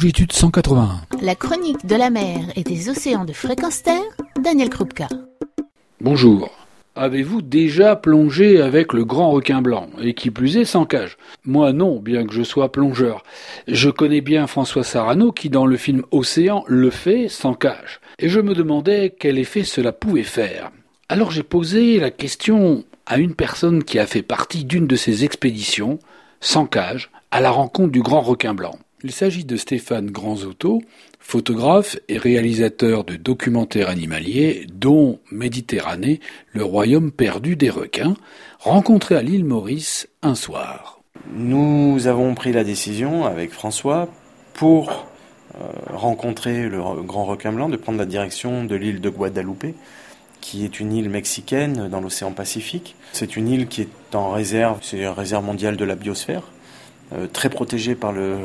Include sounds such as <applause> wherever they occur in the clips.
Longitude 181. La chronique de la mer et des océans de fréquence terre, Daniel Krupka. Bonjour. Avez-vous déjà plongé avec le grand requin blanc, et qui plus est sans cage? Moi non, bien que je sois plongeur. Je connais bien François Sarano qui dans le film Océan le fait sans cage, et je me demandais quel effet cela pouvait faire. Alors j'ai posé la question à une personne qui a fait partie d'une de ces expéditions, sans cage, à la rencontre du grand requin blanc. Il s'agit de Stéphane Granzotto, photographe et réalisateur de documentaires animaliers, dont Méditerranée, le royaume perdu des requins, rencontré à l'île Maurice un soir. Nous avons pris la décision avec François pour euh, rencontrer le grand requin blanc de prendre la direction de l'île de Guadalupe, qui est une île mexicaine dans l'océan Pacifique. C'est une île qui est en réserve, c'est la réserve mondiale de la biosphère. Euh, très protégé par le,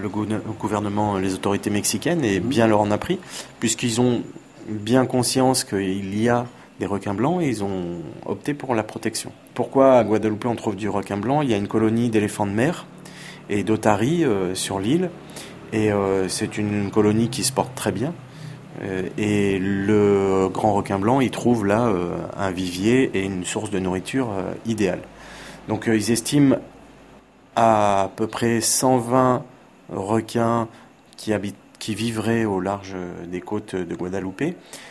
le, gouvernement, les autorités mexicaines, et bien leur en a pris, puisqu'ils ont bien conscience qu'il y a des requins blancs et ils ont opté pour la protection. Pourquoi à Guadeloupe on trouve du requin blanc? Il y a une colonie d'éléphants de mer et d'otaries euh, sur l'île, et euh, c'est une colonie qui se porte très bien. et le grand requin blanc, il trouve là un vivier et une source de nourriture idéale. Donc ils estiment à, peu près 120 requins qui, vivraient au large des côtes de Guadeloupe.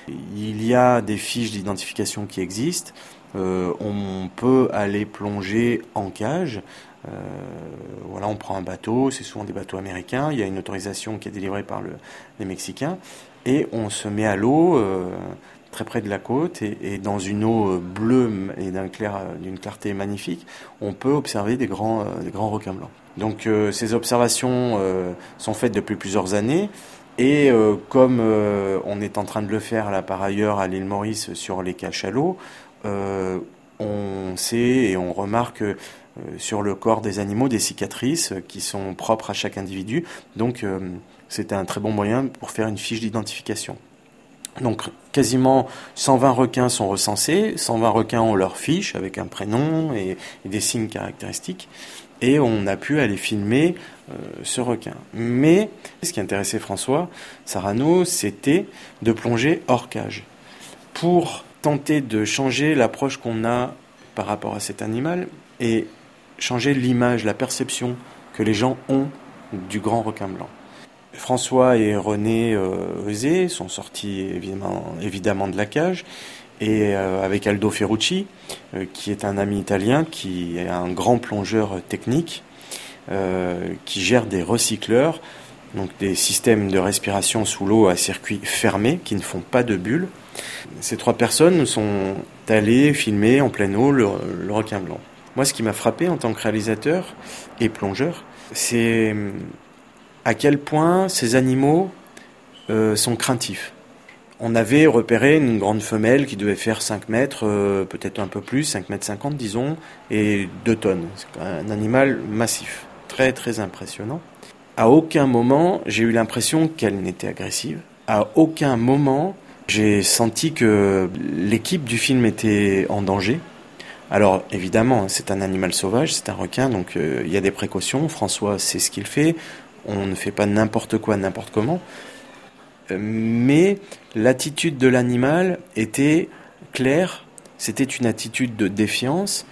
Il y a des fiches d'identification qui existent. Euh, on peut aller plonger en cage. Euh, on prend un bateau, c'est souvent des bateaux américains. Il y a une autorisation qui est délivrée par le, les Mexicains et on se met à l'eau. Euh, très près de la côte et, dans une eau euh, bleue et d'une clair, clarté magnifique, on peut observer des grands, euh, des grands requins blancs. Donc euh, ces observations sont faites depuis plusieurs années et comme on est en train de le faire là par ailleurs à l'île Maurice sur les cachalots, on sait et on remarque sur le corps des animaux des cicatrices qui sont propres à chaque individu. Donc c'est un très bon moyen pour faire une fiche d'identification. Donc quasiment 120 requins sont recensés, 120 requins ont leur fiche avec un prénom et, des signes caractéristiques, et on a pu aller filmer euh, ce requin. Mais ce qui intéressait François Sarano, c'était de plonger hors cage, pour tenter de changer l'approche qu'on a par rapport à cet animal et changer l'image, la perception que les gens ont du grand requin blanc. François et René euh, sont sortis évidemment, évidemment de la cage et euh, avec Aldo Ferrucci, euh, qui est un ami italien, qui est un grand plongeur technique, qui gère des recycleurs, donc des systèmes de respiration sous l'eau à circuit fermé, qui ne font pas de bulles. Ces trois personnes sont allées filmer en pleine eau le requin blanc. Moi, ce qui m'a frappé en tant que réalisateur et plongeur, c'est à quel point ces animaux euh, sont craintifs. On avait repéré une grande femelle qui devait faire 5 mètres, euh, peut-être un peu plus, 5 mètres 50 disons, et 2 tonnes. C'est un animal massif, très très impressionnant. À aucun moment j'ai eu l'impression qu'elle n'était agressive. À aucun moment j'ai senti que l'équipe du film était en danger. Alors évidemment, c'est un animal sauvage, c'est un requin, donc euh, il y a des précautions. François sait ce qu'il fait on ne fait pas n'importe quoi n'importe comment, euh, mais l'attitude de l'animal était claire, c'était une attitude de défiance,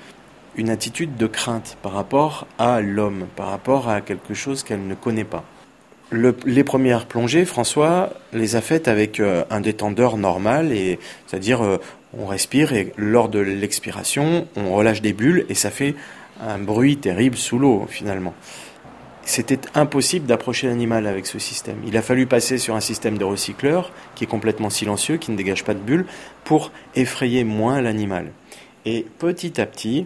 une attitude de crainte par rapport à l'homme, par rapport à quelque chose qu'elle ne connaît pas. les premières plongées, François les a faites avec euh, un détendeur normal, et c'est-à-dire euh, on respire et lors de l'expiration, on relâche des bulles et ça fait un bruit terrible sous l'eau finalement c'était impossible d'approcher l'animal avec ce système. Il a fallu passer sur un système de recycleur qui est complètement silencieux, qui ne dégage pas de bulles, pour effrayer moins l'animal. Et petit à petit,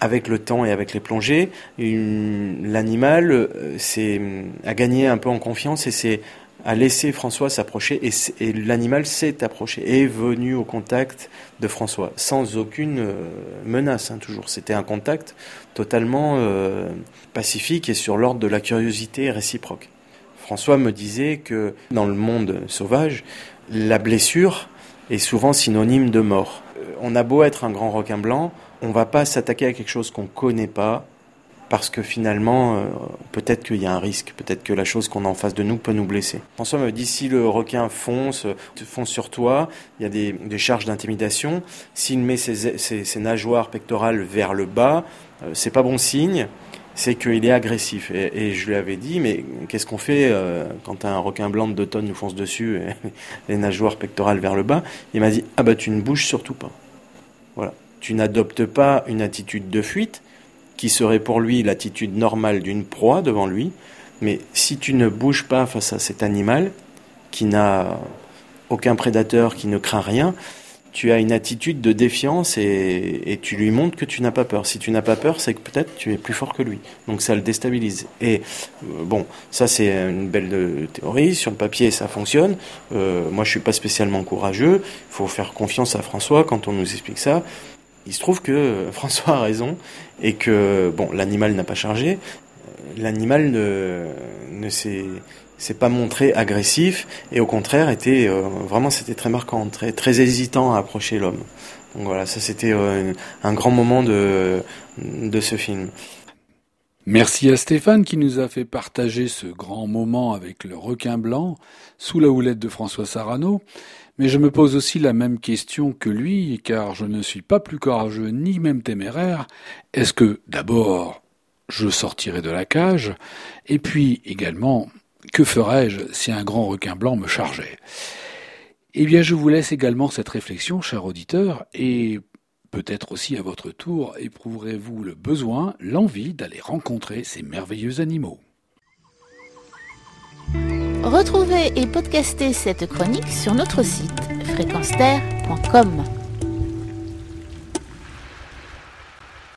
avec le temps et avec les plongées, l'animal euh, a gagné un peu en confiance et s'est a laissé François s'approcher et, l'animal s'est approché, est venu au contact de François, sans aucune euh, menace, hein, toujours. C'était un contact totalement euh, pacifique et sur l'ordre de la curiosité réciproque. François me disait que dans le monde sauvage, la blessure est souvent synonyme de mort. Euh, on a beau être un grand requin blanc, on va pas s'attaquer à quelque chose qu'on ne connaît pas parce que finalement, euh, peut-être qu'il y a un risque, peut-être que la chose qu'on a en face de nous peut nous blesser. François me dit si le requin fonce, fonce sur toi, il y a des, charges d'intimidation. S'il met ses, ses, nageoires pectorales vers le bas, euh, c'est pas bon signe. C'est qu'il est agressif. Et, je lui avais dit, mais qu'est-ce qu'on fait euh, quand un requin blanc de 2 tonnes nous fonce dessus, <laughs> les nageoires pectorales vers le bas? Il m'a dit, ah bah tu ne bouges surtout pas. Voilà. Tu n'adoptes pas une attitude de fuite, qui serait pour lui l'attitude normale d'une proie devant lui, mais si tu ne bouges pas face à cet animal, qui n'a aucun prédateur, qui ne craint rien, tu as une attitude de défiance et, tu lui montres que tu n'as pas peur. Si tu n'as pas peur, c'est que peut-être tu es plus fort que lui. Donc ça le déstabilise. Et euh, bon, ça c'est une belle de, théorie. Sur le papier, ça fonctionne. Euh, moi, je suis pas spécialement courageux. Il faut faire confiance à François quand on nous explique ça. Il se trouve que <laughs> François a raison et que bon, l'animal n'a pas chargé. L'animal ne, s'est pas montré agressif et au contraire était euh, vraiment c'était très marquant, très très hésitant à approcher l'homme. Donc voilà, ça c'était euh, un grand moment de de ce film. Merci à Stéphane qui nous a fait partager ce grand moment avec le requin blanc sous la houlette de François Sarano. Mais je me pose aussi la même question que lui, car je ne suis pas plus courageux ni même téméraire. Est-ce que, d'abord, je sortirai de la cage Et puis, également, que ferais-je si un grand requin blanc me chargeait? Eh bien, je vous laisse également cette réflexion, cher auditeur, et peut-être aussi à votre tour éprouverez-vous le besoin, l'envie d'aller rencontrer ces merveilleux animaux. Retrouvez et podcastez cette chronique sur notre site fréquenceterre.com.